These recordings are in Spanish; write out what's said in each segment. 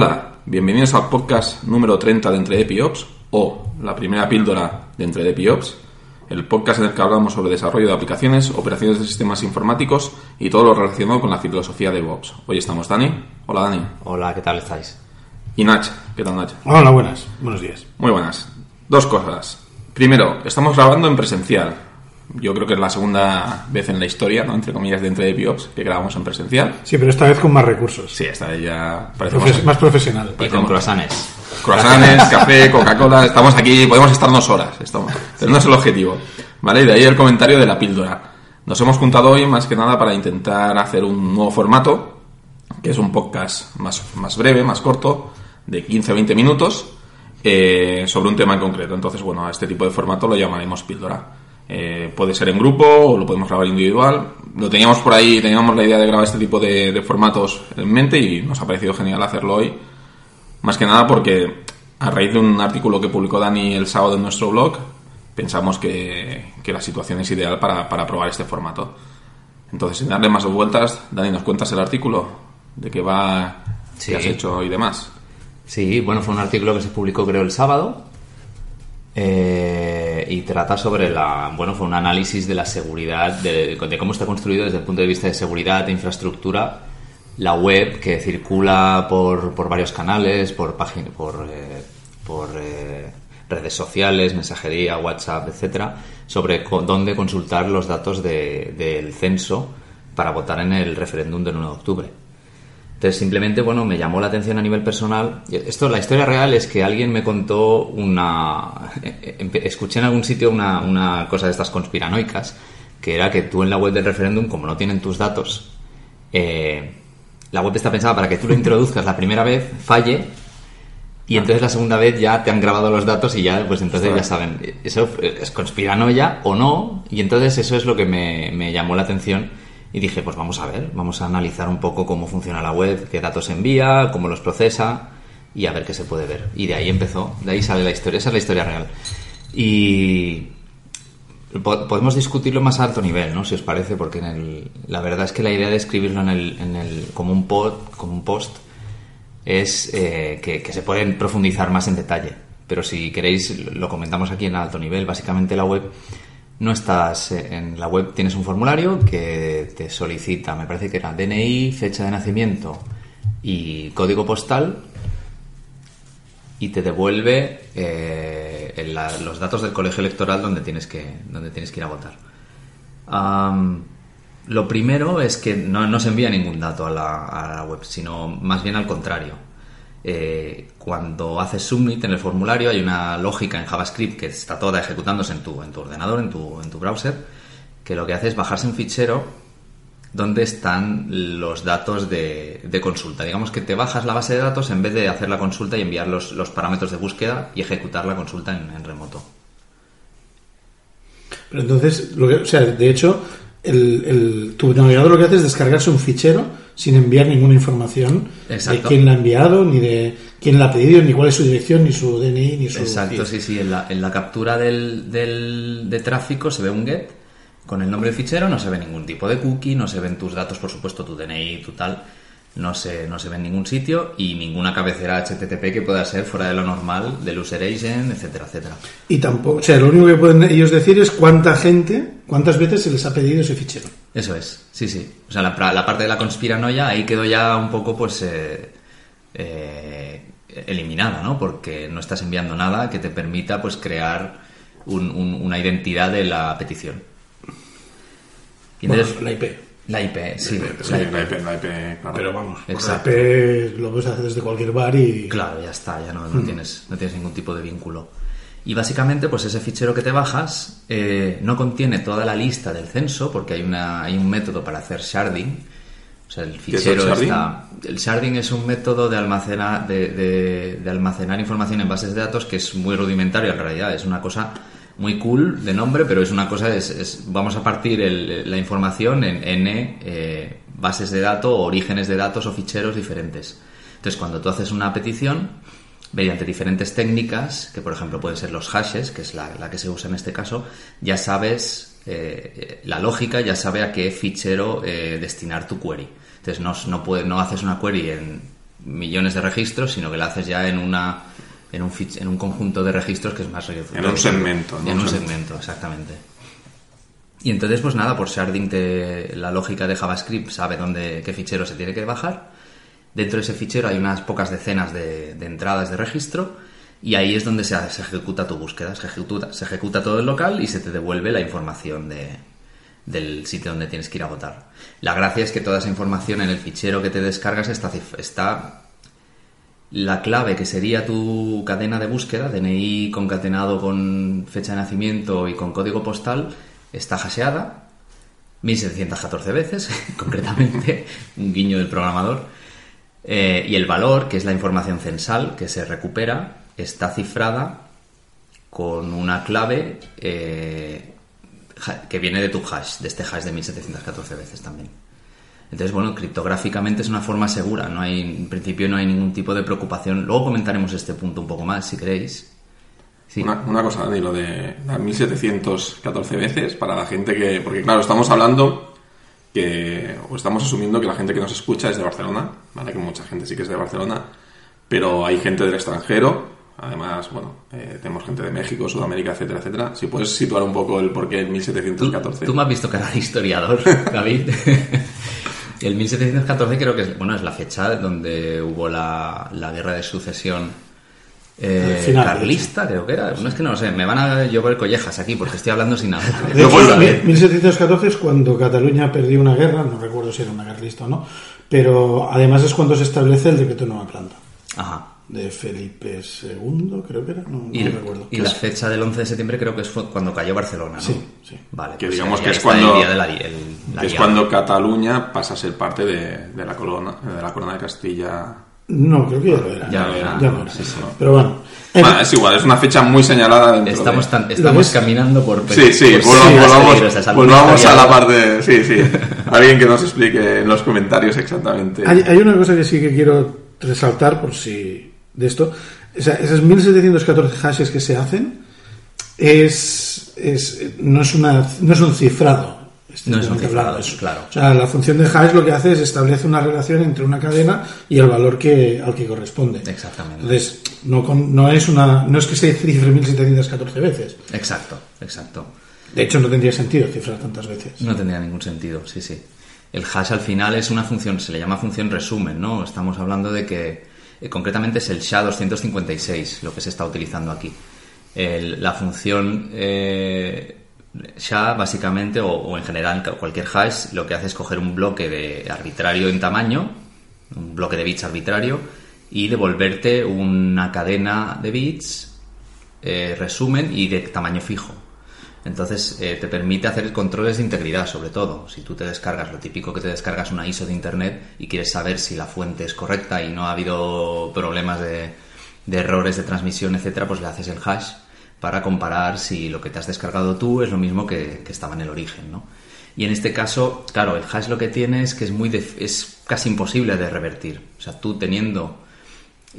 Hola, bienvenidos al podcast número 30 de Entre Epiops o la primera píldora de Entre Epiops, el podcast en el que hablamos sobre desarrollo de aplicaciones, operaciones de sistemas informáticos y todo lo relacionado con la filosofía de DevOps. Hoy estamos Dani. Hola Dani. Hola, ¿qué tal estáis? Y Nach. ¿Qué tal Nach? Hola, buenas. Buenos días. Muy buenas. Dos cosas. Primero, estamos grabando en presencial. Yo creo que es la segunda vez en la historia, ¿no? entre comillas, de Entre Epiops que grabamos en presencial. Sí, pero esta vez con más recursos. Sí, esta vez ya parece más profesional. Y con croissants. croissants, café, Coca-Cola, estamos aquí, podemos estar dos horas, estamos, pero no es el objetivo, ¿vale? Y de ahí el comentario de la píldora. Nos hemos juntado hoy más que nada para intentar hacer un nuevo formato, que es un podcast más, más breve, más corto, de 15 o 20 minutos, eh, sobre un tema en concreto. Entonces, bueno, a este tipo de formato lo llamaremos píldora. Eh, puede ser en grupo o lo podemos grabar individual. Lo teníamos por ahí, teníamos la idea de grabar este tipo de, de formatos en mente y nos ha parecido genial hacerlo hoy. Más que nada porque a raíz de un artículo que publicó Dani el sábado en nuestro blog, pensamos que, que la situación es ideal para, para probar este formato. Entonces, sin darle más vueltas, Dani, ¿nos cuentas el artículo? ¿De qué va? Sí. ¿Qué has hecho y demás? Sí, bueno, fue un artículo que se publicó creo el sábado eh, y trata sobre la, bueno, fue un análisis de la seguridad, de, cómo está construido desde el punto de vista de seguridad, de infraestructura, la web que circula por, por varios canales, por págin- por, eh, por eh, redes sociales, mensajería, WhatsApp, etcétera, sobre dónde consultar los datos de- del censo para votar en el referéndum del 1 de octubre. Entonces, simplemente, bueno, me llamó la atención a nivel personal. Esto, la historia real es que alguien me contó una... empe- Escuché en algún sitio una, una cosa de estas conspiranoicas, que era que tú en la web del referéndum, como no tienen tus datos, eh, la web está pensada para que tú lo introduzcas la primera vez, falle, y entonces la segunda vez ya te han grabado los datos y ya, pues entonces ya saben, eso es conspiranoia o no, y entonces eso es lo que me, me llamó la atención y dije, pues vamos a ver, vamos a analizar un poco cómo funciona la web, qué datos envía, cómo los procesa y a ver qué se puede ver. Y de ahí empezó, de ahí sale la historia, esa es la historia real. Y po- podemos discutirlo más a alto nivel, ¿no? Si os parece, porque en el, la verdad es que la idea de escribirlo en el, en el, como, un pod, como un post es eh, que se pueden profundizar más en detalle. Pero si queréis, lo comentamos aquí en alto nivel. Básicamente la web no estás en la web tienes un formulario que te solicita, me parece que era DNI, fecha de nacimiento y código postal y te devuelve eh, los datos del colegio electoral donde tienes que donde tienes que ir a votar. Lo primero es que no, no se envía ningún dato a la, a la web, sino más bien al contrario. Eh, cuando haces submit en el formulario hay una lógica en JavaScript que está toda ejecutándose en tu, en tu ordenador, en tu, en tu browser, que lo que hace es bajarse un fichero donde están los datos de, consulta. Digamos que te bajas la base de datos en vez de hacer la consulta y enviar los, los parámetros de búsqueda y ejecutar la consulta en, en remoto. Pero entonces, lo que, o sea, de hecho, el, el- tu navegador lo que hace es descargarse un fichero sin enviar ninguna información Exacto. de quién la ha enviado, ni de quién la ha pedido, ni cuál es su dirección, ni su DNI, ni su... Exacto, sí, sí. En la, en la captura del, del- de tráfico se ve un get con el nombre del fichero, no se ve ningún tipo de cookie, no se ven tus datos, por supuesto, tu DNI, tu tal, no se, no se ve en ningún sitio y ninguna cabecera HTTP que pueda ser fuera de lo normal, del user agent, etcétera, etcétera. Y tampoco, o sea, lo único que pueden ellos decir es cuánta gente, cuántas veces se les ha pedido ese fichero. Eso es, sí, sí. O sea, la, la parte de la conspiranoia ahí quedó ya un poco, pues, eh, eh, eliminada, ¿no? Porque no estás enviando nada que te permita, pues, crear un- un- una identidad de la petición. Y entonces- Bueno, la IP. La IP, sí. Sí, la IP. la IP, la IP, claro. Pero vamos, por la Exacto. IP lo puedes hacer desde cualquier bar y... Claro, ya está, ya no, no tienes, no tienes ningún tipo de vínculo. Y básicamente, pues ese fichero que te bajas eh, no contiene toda la lista del censo, porque hay, una, hay un método para hacer sharding. O sea, el es el fichero está. El sharding es un método de almacenar, de, de- de almacenar información en bases de datos que es muy rudimentario en realidad. Es una cosa muy cool de nombre, pero es una cosa, es, es- vamos a partir el- la información en n eh, bases de datos, orígenes de datos o ficheros diferentes. Entonces, cuando tú haces una petición, mediante diferentes técnicas, que por ejemplo pueden ser los hashes, que es la, la que se usa en este caso, ya sabes eh, la lógica, ya sabe a qué fichero eh, destinar tu query. Entonces no, no, puede, no haces una query en, millones de registros, sino que la haces ya en una en un, fich- en un conjunto de registros que es más. En un segmento, ¿no? En un segmento, exactamente. Y entonces, pues nada, por sharding te- la lógica de JavaScript sabe dónde, qué fichero se tiene que bajar. Dentro de ese fichero hay unas pocas decenas de, de entradas de registro y ahí es donde se, se ejecuta tu búsqueda. Se ejecuta, se ejecuta todo el local y se te devuelve la información de, del sitio donde tienes que ir a votar. La gracia es que toda esa información en el fichero que te descargas está, está la clave que sería tu cadena de búsqueda, DNI concatenado con fecha de nacimiento y con código postal, está hasheada 1714 veces, concretamente, un guiño del programador. Eh, y el valor, que es la información censal que se recupera, está cifrada con una clave eh, que viene de tu hash, de este hash de 1714 veces también. Entonces, bueno, criptográficamente es una forma segura, no hay, en principio no hay ningún tipo de preocupación. Luego comentaremos este punto un poco más, si queréis. Sí. Una, una cosa, Dani, lo de las 1714 veces para la gente que. Porque, claro, estamos hablando que. O estamos asumiendo que la gente que nos escucha es de Barcelona, ¿vale? Que mucha gente sí que es de Barcelona, pero hay gente del extranjero. Además, bueno, eh, tenemos gente de México, Sudamérica, etcétera, etcétera. Si puedes situar un poco el porqué ¿Tú, 1714. tú me has visto cara de historiador, David. El 1714 creo que es, bueno, es la fecha donde hubo la, la guerra de sucesión eh, final, carlista, creo que era. No es que no lo sé, me van a llover collejas aquí porque estoy hablando sin nada. De hecho, puedo mi- 1714 es cuando Cataluña perdió una guerra, no recuerdo si era una carlista o no, pero además es cuando se establece el decreto de nueva planta Ajá. De Felipe II, creo que era, no, no Y, recuerdo. y la fecha del 11 de septiembre creo que es fue cuando cayó Barcelona, ¿no? Sí, sí. Vale, Que pues digamos que es el cuando- día de la, di- el- la que es cuando Cataluña pasa a ser parte de, de la, corona, de la corona de Castilla. No, creo que ya lo era. Ya lo era. Ya lo era. Sí, sí. Pero bueno, en- Bueno, es igual, es una fecha muy señalada Estamos, de... tan- estamos caminando por... Sí, sí, por volvamos, volvamos- peligrosas. Volvamos a la parte... Sí, sí. Alguien que nos explique en los comentarios exactamente. Hay, hay una cosa que sí que quiero resaltar por si de esto. O sea, esas 1714 hashes que se hacen es, es no es una no es un cifrado. No es un cifrado. Es- claro. O sea, la función de hash lo que hace es establece una relación entre una cadena y el valor que al que corresponde. Exactamente. Entonces, no, con- no es una no es que se cifre 1714 veces. Exacto, exacto. De hecho, no tendría sentido cifrar tantas veces. No tendría ningún sentido, sí, sí. El hash al final es una función, se le llama función resumen, ¿no? Estamos hablando de que eh, concretamente es el SHA-256 lo que se está utilizando aquí. La función eh, SHA básicamente, o, en general cualquier hash, lo que hace es coger un bloque de arbitrario en tamaño, un bloque de bits arbitrario, y devolverte una cadena de bits eh, resumen y de tamaño fijo. Entonces eh, te permite hacer controles de integridad, sobre todo. Si tú te descargas, lo típico que te descargas una ISO de internet y quieres saber si la fuente es correcta y no ha habido problemas de, de errores de transmisión, etcétera, pues le haces el hash para comparar si lo que te has descargado tú es lo mismo que, estaba en el origen, ¿no? Y en este caso, claro, el hash lo que tiene es que es muy def- es casi imposible de revertir. O sea, tú teniendo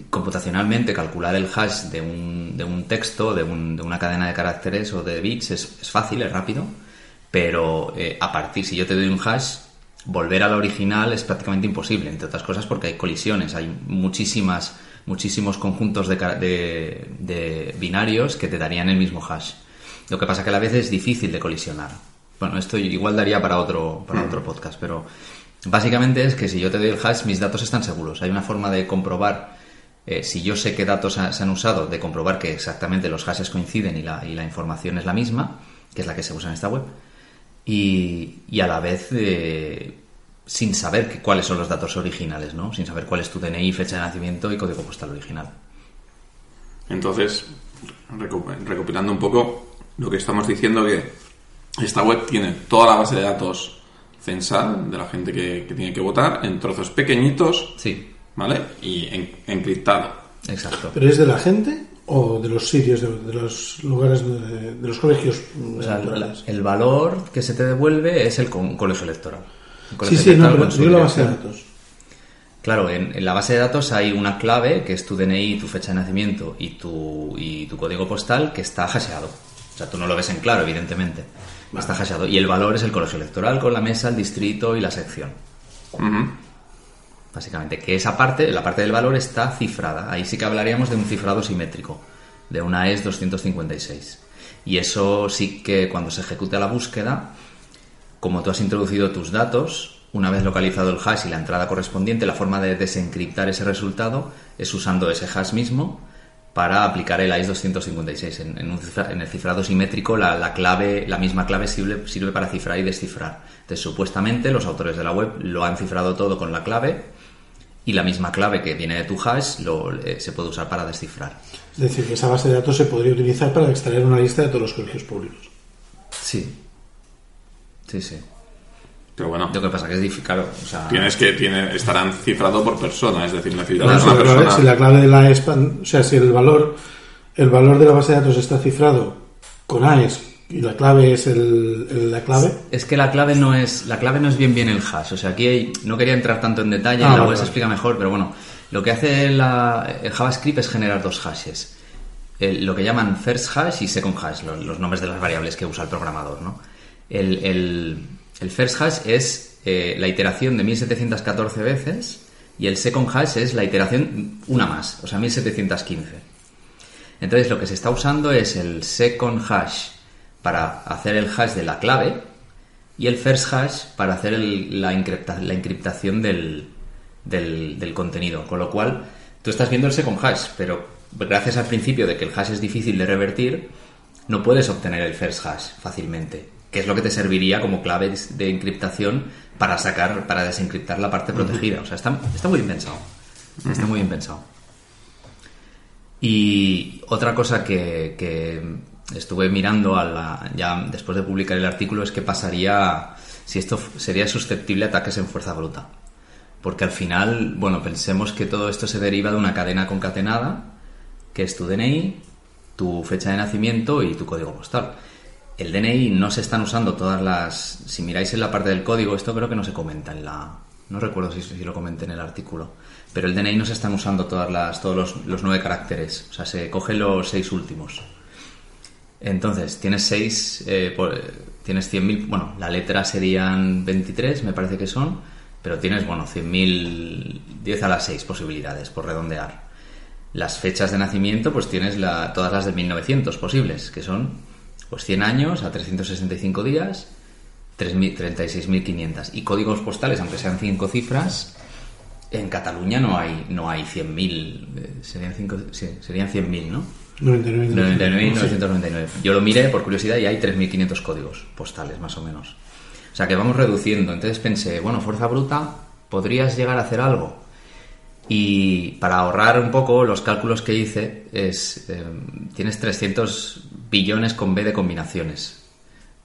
computacionalmente calcular el hash de un, de un texto, de, un- de una cadena de caracteres o de bits es, es fácil, es rápido, pero eh, a partir, si yo te doy un hash, volver al original es prácticamente imposible, entre otras cosas porque hay colisiones, hay muchísimas, muchísimos conjuntos de, de- de binarios que te darían el mismo hash. Lo que pasa que a la vez es difícil de colisionar. Bueno, esto igual daría para otro, para otro podcast, pero básicamente es que si yo te doy el hash, mis datos están seguros. Hay una forma de comprobar eh, si yo sé qué datos ha- se han usado, de comprobar que exactamente los hashes coinciden y la, y la información es la misma, que es la que se usa en esta web, y, y a la vez eh, sin saber que- cuáles son los datos originales, ¿no? Sin saber cuál es tu DNI, fecha de nacimiento y código postal original. Entonces, recopilando un poco lo que estamos diciendo, que esta web tiene toda la base de datos censal de la gente que, que tiene que votar en trozos pequeñitos, Sí, ¿vale? Y en- encriptado. exacto. ¿Pero es de la gente o de los sitios, de, de los lugares, de, de los colegios O sea, la- electorales? el valor que se te devuelve es el con- colegio electoral. El Sí, sí, no, pero digo la base de datos. Claro, en, en la base de datos hay una clave que es tu DNI, tu fecha de nacimiento y tu, y tu código postal que está hasheado. O sea, tú no lo ves en claro, evidentemente. Está hasheado. Y el valor es el colegio electoral con la mesa, el distrito y la sección. Básicamente. Que esa parte, la parte del valor está cifrada. Ahí sí que hablaríamos de un cifrado simétrico, de una AES 256. Y eso sí que cuando se ejecuta la búsqueda, como tú has introducido tus datos, una vez localizado el hash y la entrada correspondiente, la forma de desencriptar ese resultado es usando ese hash mismo para aplicar el AES 256. En, el cifrado simétrico, la, la clave, la misma clave sirve, sirve para cifrar y descifrar. Entonces, supuestamente, los autores de la web lo han cifrado todo con la clave y la misma clave que viene de tu hash lo, eh, se puede usar para descifrar. Es decir, que esa base de datos se podría utilizar para extraer una lista de todos los colegios públicos. Sí. Sí, sí. Pero bueno, Lo que pasa que es difícil, claro. O sea, tienes que tiene, estarán cifrado por persona, es decir, Claro, necesitarás si, una la clave, persona. si la clave de la ESPAN, o sea, si el valor, el valor de la base de datos está cifrado con AES y la clave es el, el- la clave, Es que la clave no es la clave no es bien bien el hash. O sea, aquí hay- no quería entrar tanto en detalle, Ah, la web se explica mejor, pero bueno, lo que hace la- el JavaScript es generar dos hashes. El- lo que llaman first hash y second hash, lo- los, nombres de las variables que usa el programador, ¿no? El, el- el first hash es eh, la iteración de 1714 veces y el second hash es la iteración una más, o sea, 1715. Entonces lo que se está usando es el second hash para hacer el hash de la clave y el first hash para hacer el- la, encripta- la encriptación del, del- del contenido. Con lo cual, tú estás viendo el second hash, pero gracias al principio de que el hash es difícil de revertir, no puedes obtener el first hash fácilmente, que es lo que te serviría como clave de encriptación para sacar, para desencriptar la parte protegida. O sea, está, está muy bien pensado. Está muy bien pensado. Y otra cosa que, que estuve mirando a la- ya después de publicar el artículo es qué pasaría si esto sería susceptible a ataques en fuerza bruta. Porque al final, bueno, pensemos que todo esto se deriva de una cadena concatenada, que es tu DNI, tu fecha de nacimiento y tu código postal. El DNI no se están usando todas las... Si miráis en la parte del código, esto creo que no se comenta en la... No recuerdo si, si lo comenté en el artículo. Pero el DNI no se están usando todas las, todos los, los nueve caracteres. O sea, se cogen los seis últimos. Entonces, tienes seis... eh, por- eh, tienes 100.000... Bueno, la letra serían 23, me parece que son. Pero tienes, bueno, 100.000... 10 a las 6 posibilidades, por redondear. Las fechas de nacimiento, pues tienes la, todas las de 1900 posibles, que son pues 100 años a 365 días, 3.000 36.500. Y códigos postales, aunque sean 5 cifras, en Cataluña no hay no hay 100.000, eh, serían, cinco, sí, serían 100.000, ¿no? 99. 99.999. Yo lo miré por curiosidad y hay 3.500 códigos postales, más o menos. O sea que vamos reduciendo. Entonces pensé, bueno, fuerza bruta, ¿podrías llegar a hacer algo? Y para ahorrar un poco, los cálculos que hice es, eh, tienes 300 billones con B de combinaciones,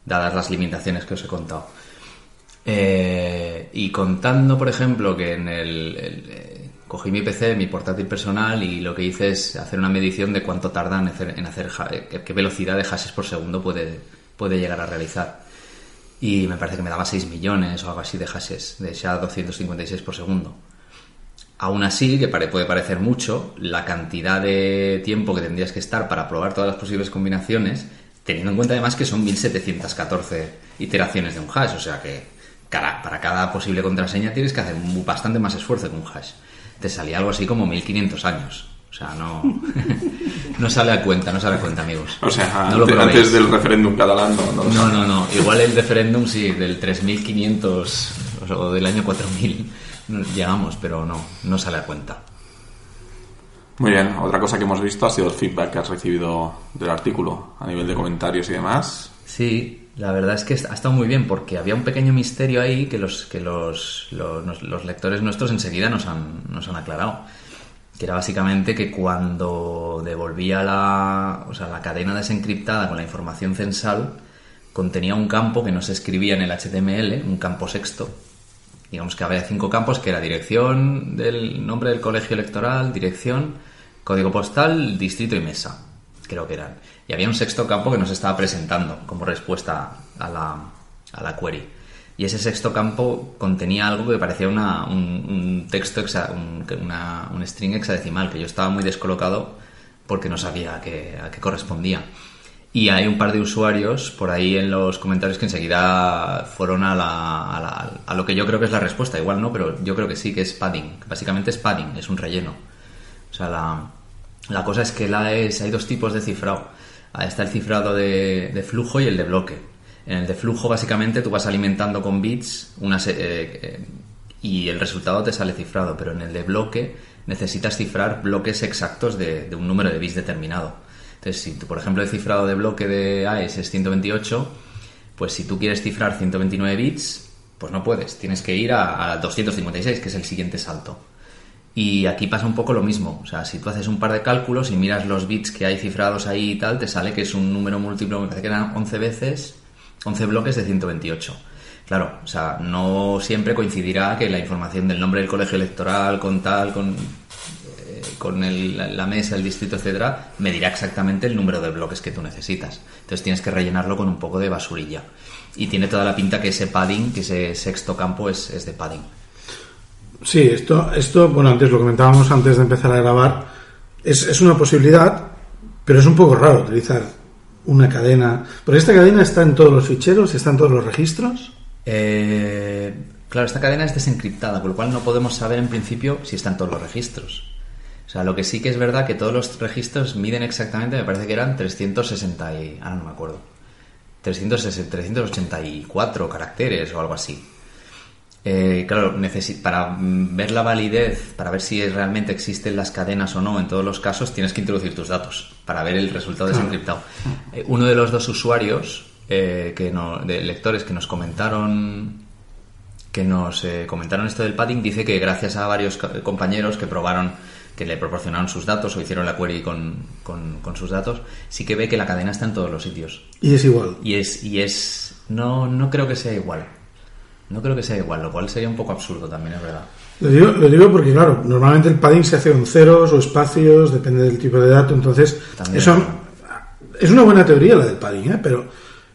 dadas las limitaciones que os he contado. Eh, y contando, por ejemplo, que en el, el, cogí mi PC, mi portátil personal, y lo que hice es hacer una medición de cuánto tarda en hacer, en hacer ha- eh, qué velocidad de hashes por segundo puede, puede llegar a realizar. Y me parece que me daba 6 millones o algo así de hashes, de SHA-256 por segundo. Aún así, que puede parecer mucho, la cantidad de tiempo que tendrías que estar para probar todas las posibles combinaciones, teniendo en cuenta además que son 1714 iteraciones de un hash, o sea que para cada posible contraseña tienes que hacer bastante más esfuerzo que un hash. Te salía algo así como 1500 años. O sea, no, no sale a cuenta, no sale a cuenta, amigos. O sea, No lo antes, del referéndum catalán no, no No, no, no. Igual el referéndum sí, del 3500 o del año 4000 no llegamos, pero no, no sale a cuenta. Muy bien, otra cosa que hemos visto ha sido el feedback que has recibido del artículo a nivel de comentarios y demás. Sí, la verdad es que ha estado muy bien porque había un pequeño misterio ahí que los que los, los, lectores nuestros enseguida nos han, nos han aclarado. Que era básicamente que cuando devolvía la, o sea, la cadena desencriptada con la información censal, contenía un campo que no se escribía en el HTML, un campo sexto. Digamos que había cinco campos que era dirección del nombre del colegio electoral, dirección, código postal, distrito y mesa. Creo que eran. Y había un sexto campo que nos estaba presentando como respuesta a la, a la query. Y ese sexto campo contenía algo que parecía una, un, un texto, hexa- un, una, un string hexadecimal, que yo estaba muy descolocado porque no sabía a qué, a qué correspondía. Y hay un par de usuarios por ahí en los comentarios que enseguida fueron a la- a la- a lo que yo creo que es la respuesta. Igual no, pero yo creo que sí, que es padding. Básicamente es padding, es un relleno. O sea, la, la cosa es que la es, hay dos tipos de cifrado. Está el cifrado de, flujo y el de bloque. En el de flujo, básicamente, tú vas alimentando con bits eh, eh, y el resultado te sale cifrado, pero en el de bloque necesitas cifrar bloques exactos de, un número de bits determinado. Entonces, si por ejemplo, el cifrado de bloque de AES es 128, pues si tú quieres cifrar 129 bits, pues no puedes. Tienes que ir a, a 256, que es el siguiente salto. Y aquí pasa un poco lo mismo. O sea, si tú haces un par de cálculos y miras los bits que hay cifrados ahí y tal, te sale que es un número múltiplo, me parece que eran 11 veces, 11 bloques de 128. Claro, o sea, no siempre coincidirá que la información del nombre del colegio electoral con tal, con, eh, con el- la, mesa, el distrito, etcétera, me dirá exactamente el número de bloques que tú necesitas. Entonces tienes que rellenarlo con un poco de basurilla. Y tiene toda la pinta que ese padding, que ese sexto campo es, es de padding. Sí, esto, esto, bueno, antes lo comentábamos antes de empezar a grabar, es, es una posibilidad, pero es un poco raro utilizar una cadena. Porque esta cadena está en todos los ficheros, está en todos los registros. Eh, claro, esta cadena es desencriptada, con lo cual no podemos saber en principio si están todos los registros. O sea, lo que sí que es verdad que todos los registros miden exactamente, me parece que eran 360 y... ahora no me acuerdo. 360, 384 caracteres o algo así. Eh, claro, para mm, ver la validez, para ver si realmente existen las cadenas o no en todos los casos, tienes que introducir tus datos para ver el resultado desencriptado. Eh, uno de los dos usuarios, eh, que no, de lectores que nos comentaron que nos eh, comentaron esto del padding, dice que gracias a varios co- compañeros que probaron, que le proporcionaron sus datos o hicieron la query con, con- con sus datos, sí que ve que la cadena está en todos los sitios. Y es igual. Y es, y es, no, no creo que sea igual. No creo que sea igual, lo cual sería un poco absurdo también, es verdad. Lo digo, lo digo porque, claro, normalmente el padding se hace con ceros o espacios, depende del tipo de dato. Entonces, También. eso es una buena teoría la del padding, ¿eh? pero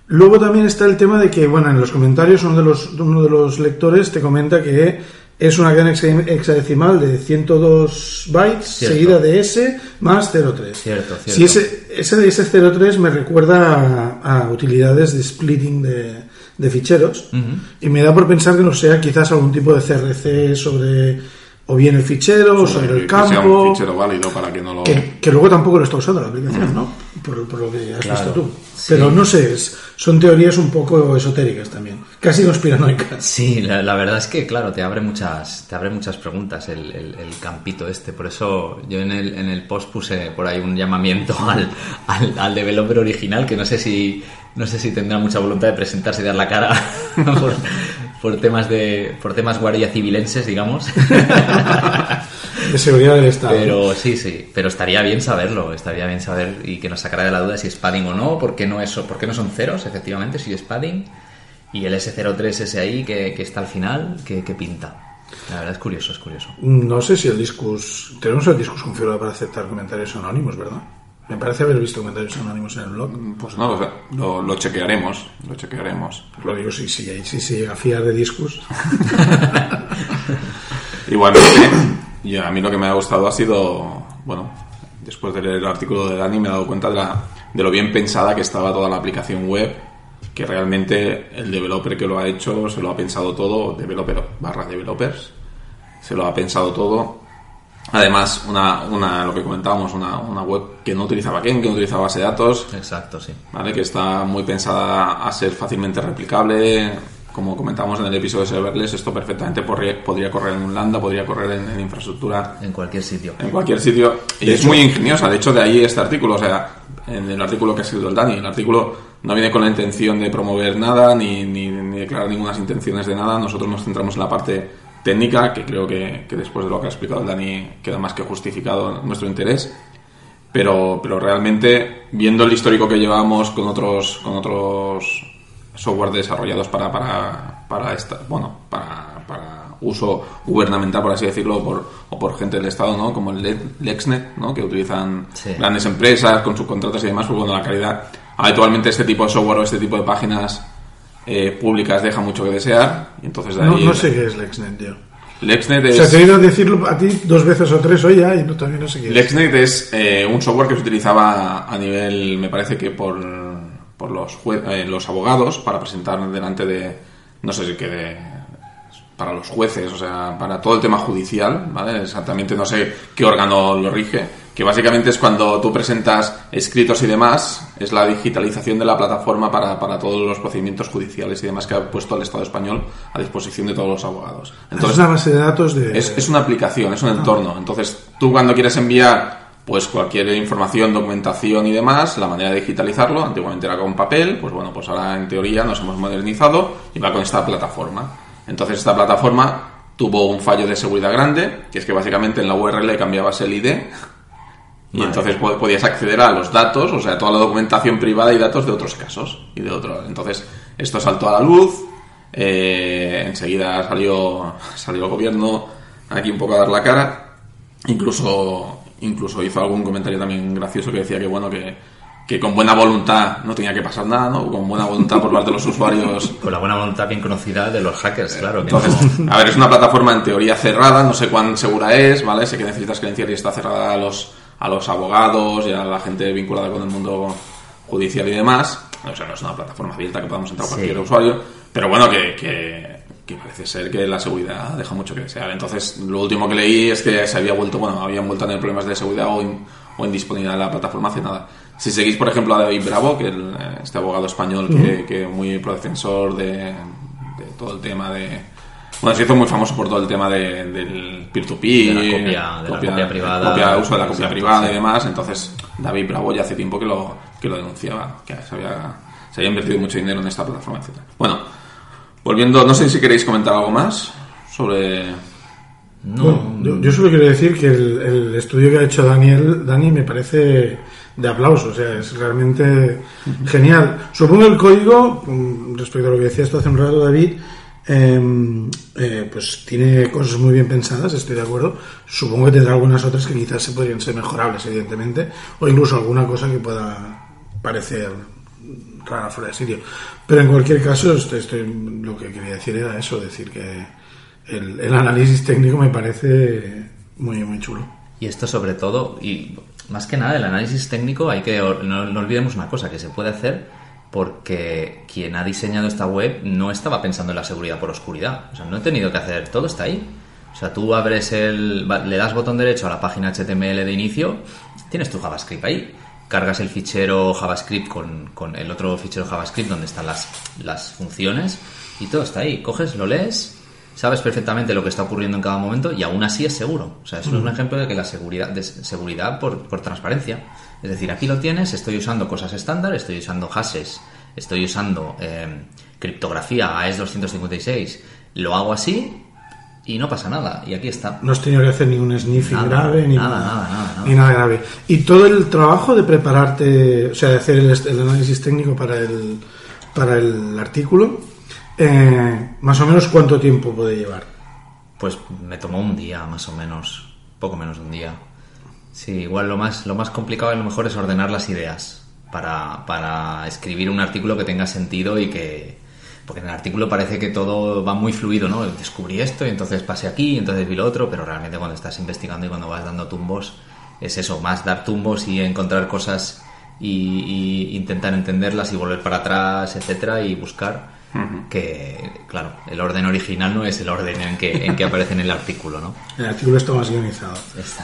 luego también está el tema de que, bueno, en los comentarios uno de los, uno de los lectores te comenta que es una cadena hexa- hexadecimal de 102 bytes Cierto. seguida de S más 03. Cierto, cierto. Si ese, ese ese 03 me recuerda a, a utilidades de splitting de, de ficheros y me da por pensar que no sea quizás algún tipo de CRC sobre o bien el fichero o sobre que- el que sea un campo fichero válido para que no lo... que, que luego tampoco lo está usando la aplicación, ¿no? Por, por lo que has Claro, visto tú. sí. Pero no sé, son teorías un poco esotéricas también, casi conspiranoicas. Sí, la, la verdad es que, claro, te abre muchas, te abre muchas preguntas el, el- el campito este. Por eso yo en el, en el post puse por ahí un llamamiento al, al, al developer original, que no sé si, no sé si tendrá mucha voluntad de presentarse y dar la cara por, por temas de, por temas guardia civilenses, digamos. De seguridad del Estado. Pero sí, sí, pero estaría bien saberlo, estaría bien saber y que nos sacara de la duda si es padding o no, por qué no, es, por qué no son ceros, efectivamente, si es padding, y el S03 ese ahí que, que está al final, que, que pinta. La verdad es curioso, es curioso. No sé si el discus. Tenemos el discus configurado para aceptar comentarios anónimos, ¿verdad? Me parece haber visto comentarios anónimos en el blog. Pues no, o sea, lo, lo chequearemos, lo chequearemos. Lo digo si, si, si se llega a fiar de discus. Igualmente, y a mí lo que me ha gustado ha sido, bueno, después de leer el artículo de Dani me he dado cuenta de, la- de lo bien pensada que estaba toda la aplicación web, que realmente el developer que lo ha hecho se lo ha pensado todo, developer barra developers, se lo ha pensado todo. Además, una, una lo que comentábamos, una, una web que no utilizaba Ken, que no utilizaba base de datos, Exacto, sí. ¿vale? que está muy pensada a ser fácilmente replicable. Como comentábamos en el episodio de serverless, esto perfectamente podría, podría correr en un lambda, podría correr en, en infraestructura, En cualquier sitio. en cualquier sitio. Y De es hecho- muy ingeniosa. De hecho, de ahí este artículo. O sea, en el artículo que ha escrito el Dani, el artículo no viene con la intención de promover nada ni, ni, ni declarar ninguna intenciones de nada. Nosotros nos centramos en la parte técnica, que creo que, que después de lo que ha explicado el Dani queda más que justificado nuestro interés. Pero, pero realmente viendo el histórico que llevamos con otros con otros software desarrollados para para, para esta bueno para, para uso gubernamental por así decirlo por, o por gente del estado no como el Le- Lexnet no que utilizan Sí. grandes empresas con subcontratas y demás pues bueno la calidad habitualmente este tipo de software o este tipo de páginas eh, públicas deja mucho que desear y entonces de No, ahí no sé qué es LexNet, tío. Lexnet O es sea, te he oído decirlo a ti dos veces o tres hoy ya y no, todavía no sé qué es. LexNet es eh, un software que se utilizaba a nivel, me parece que por, por los, jue- eh, los abogados para presentar delante de, no sé si que de para los jueces, o sea, para todo el tema judicial, ¿vale? Exactamente no sé qué órgano lo rige, que básicamente es cuando tú presentas escritos y demás, es la digitalización de la plataforma para, para todos los procedimientos judiciales y demás que ha puesto el Estado español a disposición de todos los abogados. Entonces, es una base de datos de... Es, es una aplicación, es un entorno. Entonces, tú cuando quieres enviar pues cualquier información, documentación y demás, la manera de digitalizarlo, antiguamente era con papel, pues bueno, pues ahora en teoría nos hemos modernizado y va con esta plataforma. Entonces esta plataforma tuvo un fallo de seguridad grande, que es que básicamente en la URL cambiabas el ID y entonces podías acceder a los datos, o sea, toda la documentación privada y datos de otros casos y de otros. Entonces esto saltó a la luz, eh, enseguida salió salió el gobierno aquí un poco a dar la cara, incluso incluso hizo algún comentario también gracioso que decía que bueno que que con buena voluntad no tenía que pasar nada, ¿no? Con buena voluntad por parte de los usuarios. Con la buena voluntad bien conocida de los hackers, claro. Entonces, a ver, es una plataforma en teoría cerrada, no sé cuán segura es, ¿vale? Sé que necesitas credencial y está cerrada a los, a los abogados y a la gente vinculada con el mundo judicial y demás. O sea, no es una plataforma abierta que podamos entrar cualquier usuario, pero bueno, que, que, parece ser que la seguridad deja mucho que desear. Entonces, lo último que leí es que se había vuelto, bueno, habían vuelto a tener problemas de seguridad o, o en disponibilidad de la plataforma hace nada. Si seguís, por ejemplo, a David Bravo, que el, este abogado español que, que muy defensor de, de, todo el tema de... Bueno, se hizo muy famoso por todo el tema de, del peer-to-peer, de la copia, privada, copia, uso de la copia privada y demás. Entonces, David Bravo ya hace tiempo que lo, que lo denunciaba, que se había, se había invertido mucho dinero en esta plataforma, etc. Bueno, volviendo, no sé si queréis comentar algo más sobre... No. yo, solo quiero decir que el, el, estudio que ha hecho Daniel, Dani me parece de aplauso, o sea, es realmente genial. Supongo el código, mm, respecto a lo que decía esto hace un rato David, em, eh, pues tiene cosas muy bien pensadas, estoy de acuerdo. Supongo que tendrá algunas otras que quizás se podrían ser mejorables, evidentemente, o incluso alguna cosa que pueda parecer rara fuera de sitio. Pero en cualquier caso, estoy, lo que quería decir era eso, decir que el, análisis técnico me parece muy, muy chulo. Y esto sobre todo, y más que nada el análisis técnico hay que no, olvidemos una cosa que se puede hacer porque quien ha diseñado esta web no estaba pensando en la seguridad por oscuridad. O sea no he tenido que hacer todo está ahí. O sea tú abres el le das botón derecho a la página HTML de inicio tienes tu JavaScript ahí. Cargas el fichero JavaScript con, con el otro fichero JavaScript donde están las, las funciones y todo está ahí. Coges lo lees sabes perfectamente lo que está ocurriendo en cada momento y aún así es seguro. O sea, eso es un ejemplo de que la seguridad, de seguridad por, por, transparencia. Es decir, aquí lo tienes, estoy usando cosas estándar, estoy usando hashes, estoy usando eh, criptografía AES 256, lo hago así y no pasa nada. Y aquí está. No has tenido que hacer ni un sniffing grave, ni nada, nada, nada, ni nada grave. Y todo el trabajo de prepararte, o sea, de hacer el, el análisis técnico para el, para el artículo, eh, más o menos cuánto tiempo puede llevar. Pues me tomó un día, más o menos, poco menos de un día. Sí, igual lo más, lo más complicado a lo mejor es ordenar las ideas para, para escribir un artículo que tenga sentido y que... Porque en el artículo parece que todo va muy fluido, ¿no? Descubrí esto y entonces pasé aquí y entonces vi lo otro, pero realmente cuando estás investigando y cuando vas dando tumbos, es eso, más dar tumbos y encontrar cosas y, y intentar entenderlas y volver para atrás, etcétera, y buscar que, claro, el orden original no es el orden en que, en que aparece en el artículo, ¿no? El artículo está más guionizado.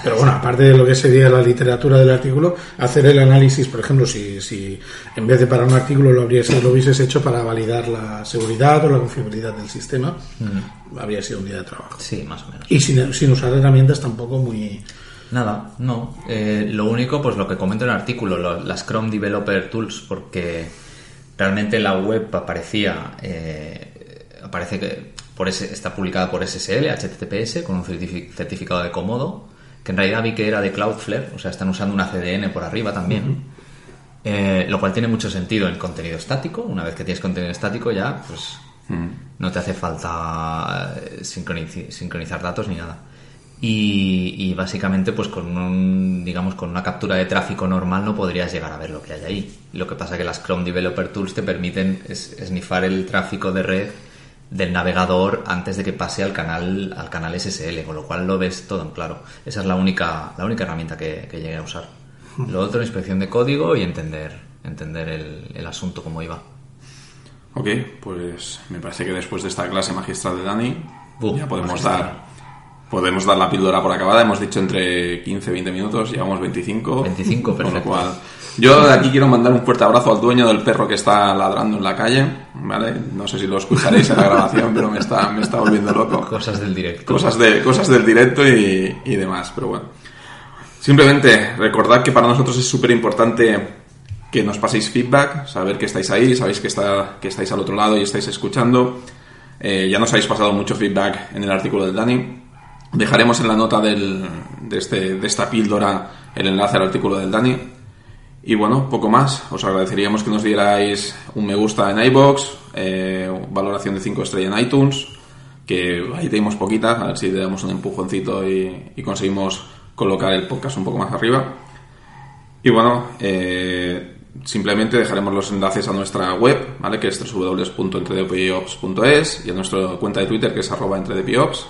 Pero bueno, aparte de lo que sería la literatura del artículo, hacer el análisis, por ejemplo, si, si en vez de para un artículo lo, habrías, lo hubieses hecho para validar la seguridad o la confiabilidad del sistema, habría sido un día de trabajo. Sí, más o menos. Y sin, sin usar herramientas tampoco muy... Nada, no. Eh, lo único, pues lo que comento en el artículo, las Chrome Developer Tools, porque realmente la web aparecía, eh, aparece que por ese, está publicada por SSL, HTTPS, con un certificado de cómodo, que en realidad vi que era de Cloudflare, o sea, están usando una CDN por arriba también. Eh, lo cual tiene mucho sentido en contenido estático. Una vez que tienes contenido estático ya, pues no te hace falta eh, sincronizar datos ni nada. Y, básicamente pues con un, digamos con una captura de tráfico normal no podrías llegar a ver lo que hay ahí. Lo que pasa que las Chrome Developer Tools te permiten esnifar el tráfico de red del navegador antes de que pase al canal al canal SSL, con lo cual lo ves todo en claro. Esa es la única la única herramienta que, que llegué a usar. Lo otro, inspección de código y entender entender el, el asunto como iba. Ok, pues me parece que después de esta clase magistral de Dani ya podemos dar podemos dar la píldora por acabada. Hemos dicho entre 15 y 20 minutos, llevamos 25. 25, Con lo perfecto. cual, yo de aquí quiero mandar un fuerte abrazo al dueño del perro que está ladrando en la calle, ¿vale? No sé si lo escucharéis en la grabación, pero me está, me está volviendo loco. Cosas del directo. Cosas, de, cosas del directo y, y demás, pero bueno. Simplemente recordad que para nosotros es súper importante que nos paséis feedback, saber que estáis ahí, sabéis que, está, que estáis al otro lado y estáis escuchando. Eh, ya nos habéis pasado mucho feedback en el artículo del Dani. Dejaremos en la nota del, de, este, de esta píldora el enlace al artículo del Dani. Y bueno, poco más. Os agradeceríamos que nos dierais un me gusta en iBox, eh, valoración de 5 estrellas en iTunes, que ahí tenemos poquitas, a ver si le damos un empujoncito y, conseguimos colocar el podcast un poco más arriba. Y bueno, eh, simplemente dejaremos los enlaces a nuestra web, ¿vale? Que es www.entredepiops.es y a nuestra cuenta de Twitter que es arroba entredepiops.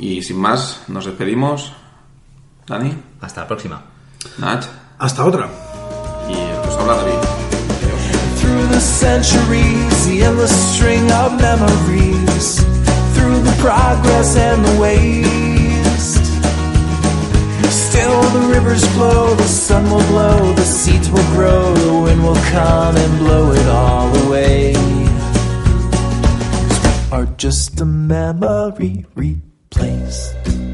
Y sin más, nos despedimos. Dani, Hasta la próxima. Nach Hasta otra. y os habla David. Through the centuries, the endless string of memories. Through the progress and the waste. Still the rivers flow, the sun will glow, the seeds will grow, the wind will come and blow it all away. Are just a memory place.